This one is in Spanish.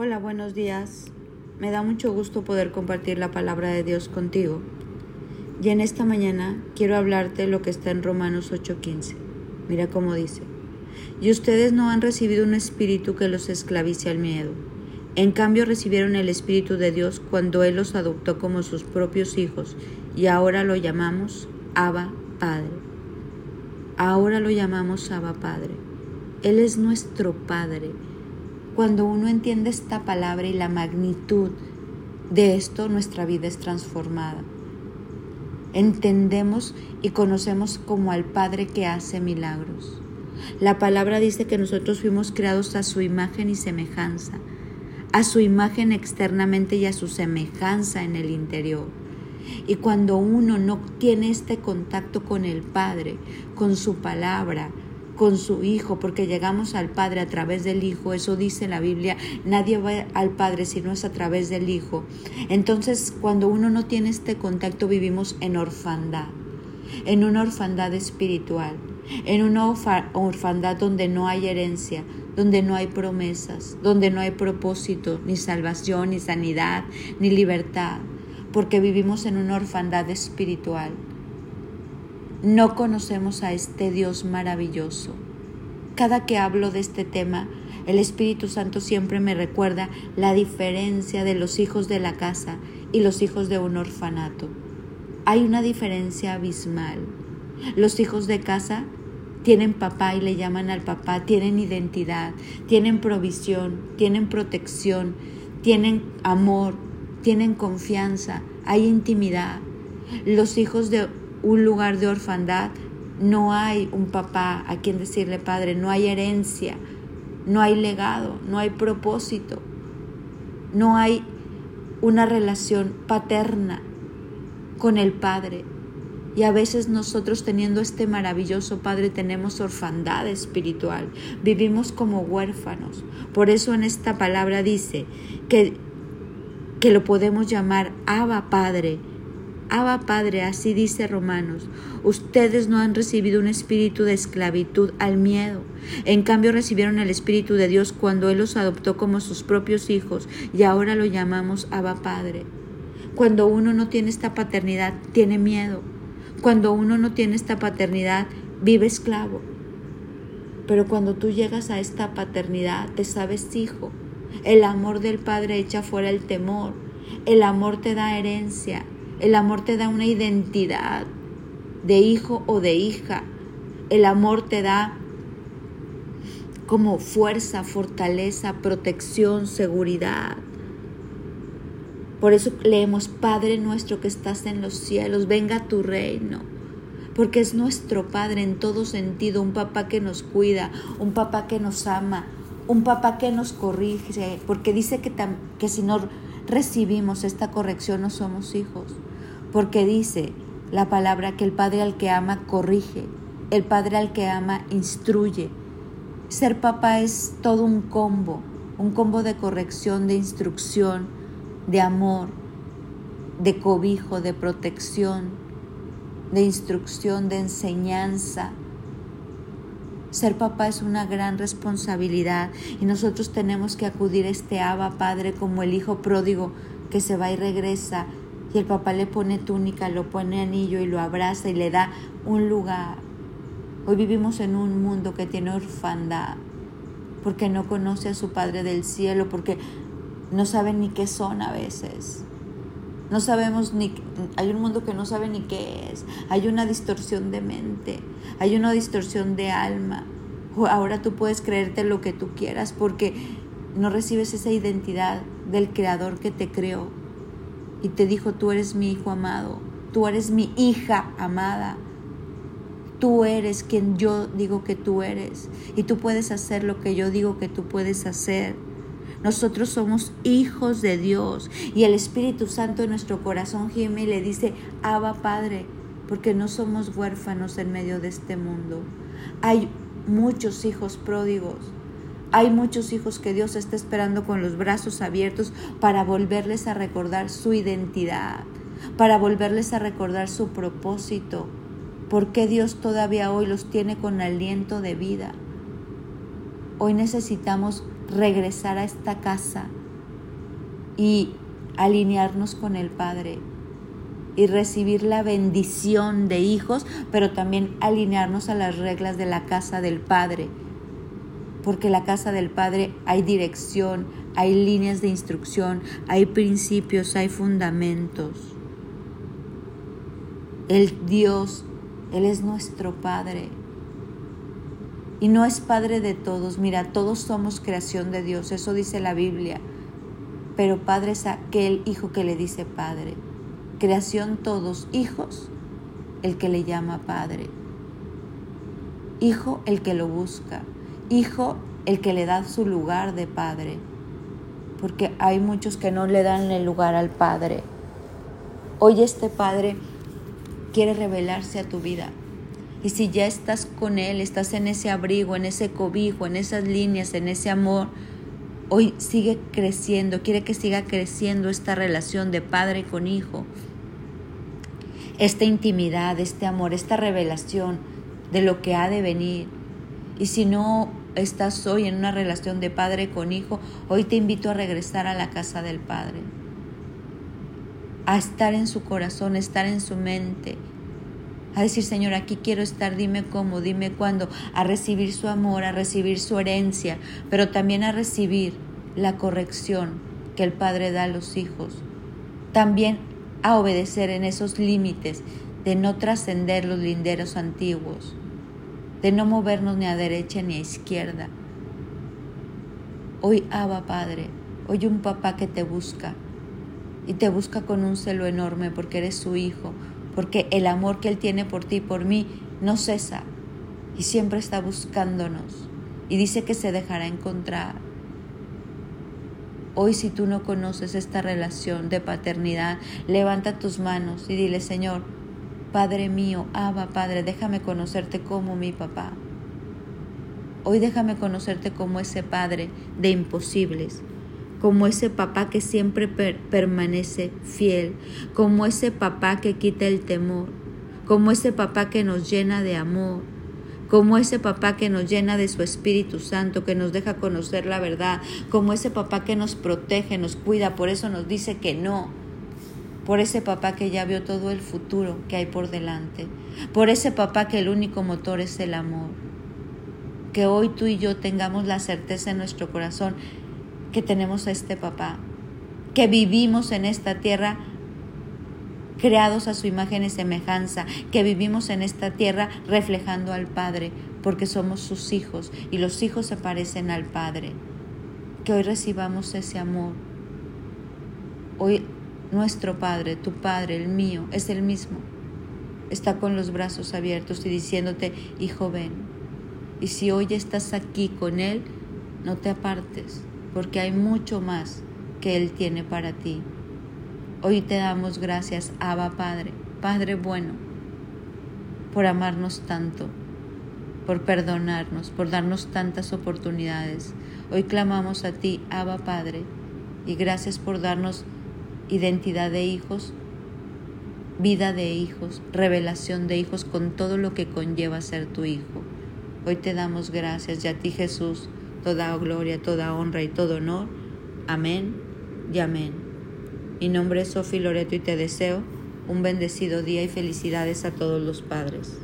Hola, buenos días. Me da mucho gusto poder compartir la palabra de Dios contigo. Y en esta mañana quiero hablarte lo que está en Romanos 8:15. Mira cómo dice. Y ustedes no han recibido un espíritu que los esclavice al miedo. En cambio recibieron el Espíritu de Dios cuando Él los adoptó como sus propios hijos y ahora lo llamamos Abba Padre. Ahora lo llamamos Abba Padre. Él es nuestro Padre cuando uno entiende esta palabra y la magnitud de esto, nuestra vida es transformada. Entendemos y conocemos como al Padre que hace milagros. La palabra dice que nosotros fuimos creados a su imagen y semejanza, a su imagen externamente y a su semejanza en el interior. Y cuando uno no tiene este contacto con el Padre, con su palabra, con su Hijo, porque llegamos al Padre a través del Hijo, eso dice la Biblia, nadie va al Padre si no es a través del Hijo. Entonces, cuando uno no tiene este contacto, vivimos en orfandad, en una orfandad espiritual, en una orfandad donde no hay herencia, donde no hay promesas, donde no hay propósito, ni salvación, ni sanidad, ni libertad, porque vivimos en una orfandad espiritual no conocemos a este Dios maravilloso. Cada que hablo de este tema, el Espíritu Santo siempre me recuerda la diferencia de los hijos de la casa y los hijos de un orfanato. Hay una diferencia abismal. Los hijos de casa tienen papá y le llaman al papá, tienen identidad, tienen provisión, tienen protección, tienen amor, tienen confianza, hay intimidad. Los hijos de un lugar de orfandad, no hay un papá a quien decirle padre, no hay herencia, no hay legado, no hay propósito, no hay una relación paterna con el Padre. Y a veces nosotros teniendo este maravilloso Padre tenemos orfandad espiritual, vivimos como huérfanos. Por eso en esta palabra dice que, que lo podemos llamar Abba Padre, Abba Padre, así dice Romanos, ustedes no han recibido un espíritu de esclavitud al miedo, en cambio recibieron el espíritu de Dios cuando Él los adoptó como sus propios hijos y ahora lo llamamos Abba Padre. Cuando uno no tiene esta paternidad, tiene miedo. Cuando uno no tiene esta paternidad, vive esclavo. Pero cuando tú llegas a esta paternidad, te sabes hijo. El amor del Padre echa fuera el temor. El amor te da herencia. El amor te da una identidad de hijo o de hija. El amor te da como fuerza, fortaleza, protección, seguridad. Por eso leemos, Padre nuestro que estás en los cielos, venga tu reino. Porque es nuestro Padre en todo sentido, un papá que nos cuida, un papá que nos ama, un papá que nos corrige, porque dice que, que si no recibimos esta corrección no somos hijos porque dice la palabra que el Padre al que ama corrige, el Padre al que ama instruye. Ser papá es todo un combo, un combo de corrección, de instrucción, de amor, de cobijo, de protección, de instrucción, de enseñanza. Ser papá es una gran responsabilidad y nosotros tenemos que acudir a este Abba Padre como el hijo pródigo que se va y regresa y el papá le pone túnica, lo pone anillo y lo abraza y le da un lugar. Hoy vivimos en un mundo que tiene orfandad, porque no conoce a su Padre del cielo, porque no sabe ni qué son a veces. No sabemos ni, hay un mundo que no sabe ni qué es. Hay una distorsión de mente, hay una distorsión de alma. Ahora tú puedes creerte lo que tú quieras porque no recibes esa identidad del Creador que te creó y te dijo, tú eres mi hijo amado, tú eres mi hija amada, tú eres quien yo digo que tú eres y tú puedes hacer lo que yo digo que tú puedes hacer. Nosotros somos hijos de Dios y el Espíritu Santo en nuestro corazón gime y le dice, Abba Padre, porque no somos huérfanos en medio de este mundo. Hay muchos hijos pródigos hay muchos hijos que Dios está esperando con los brazos abiertos para volverles a recordar su identidad, para volverles a recordar su propósito, porque Dios todavía hoy los tiene con aliento de vida. Hoy necesitamos regresar a esta casa y alinearnos con el Padre y recibir la bendición de hijos, pero también alinearnos a las reglas de la casa del Padre. Porque la casa del Padre hay dirección, hay líneas de instrucción, hay principios, hay fundamentos. El Dios, Él es nuestro Padre. Y no es Padre de todos. Mira, todos somos creación de Dios, eso dice la Biblia. Pero Padre es aquel hijo que le dice Padre creación todos hijos, el que le llama Padre. Hijo el que lo busca. Hijo el que le da su lugar de Padre. Porque hay muchos que no le dan el lugar al Padre. Hoy este Padre quiere revelarse a tu vida. Y si ya estás con Él, estás en ese abrigo, en ese cobijo, en esas líneas, en ese amor, hoy sigue creciendo, quiere que siga creciendo esta relación de padre con hijo esta intimidad, este amor, esta revelación de lo que ha de venir. Y si no estás hoy en una relación de padre con hijo, hoy te invito a regresar a la casa del Padre, a estar en su corazón, a estar en su mente, a decir, Señor, aquí quiero estar, dime cómo, dime cuándo, a recibir su amor, a recibir su herencia, pero también a recibir la corrección que el Padre da a los hijos. También a obedecer en esos límites de no trascender los linderos antiguos, de no movernos ni a derecha ni a izquierda. Hoy Abba Padre, hoy un papá que te busca y te busca con un celo enorme porque eres su hijo, porque el amor que Él tiene por ti y por mí no cesa y siempre está buscándonos y dice que se dejará encontrar Hoy si tú no conoces esta relación de paternidad, levanta tus manos y dile, Señor, Padre mío, Abba, Padre, déjame conocerte como mi papá. Hoy déjame conocerte como ese Padre de imposibles, como ese papá que siempre permanece fiel, como ese papá que quita el temor, como ese papá que nos llena de amor, como ese papá que nos llena de su Espíritu Santo, que nos deja conocer la verdad, como ese papá que nos protege, nos cuida, por eso nos dice que no, por ese papá que ya vio todo el futuro que hay por delante, por ese papá que el único motor es el amor. Que hoy tú y yo tengamos la certeza en nuestro corazón que tenemos a este papá, que vivimos en esta tierra creados a su imagen y semejanza, que vivimos en esta tierra reflejando al Padre, porque somos sus hijos y los hijos se parecen al Padre. Que hoy recibamos ese amor. Hoy nuestro Padre, tu Padre, el mío, es el mismo. Está con los brazos abiertos y diciéndote, hijo, ven. Y si hoy estás aquí con Él, no te apartes, porque hay mucho más que Él tiene para ti. Hoy te damos gracias, Abba Padre, Padre bueno, por amarnos tanto, por perdonarnos, por darnos tantas oportunidades. Hoy clamamos a ti, Abba Padre, y gracias por darnos identidad de hijos, vida de hijos, revelación de hijos con todo lo que conlleva ser tu hijo. Hoy te damos gracias y a ti Jesús, toda gloria, toda honra y todo honor. Amén y amén. Mi nombre es Sofi Loreto y te deseo un bendecido día y felicidades a todos los padres.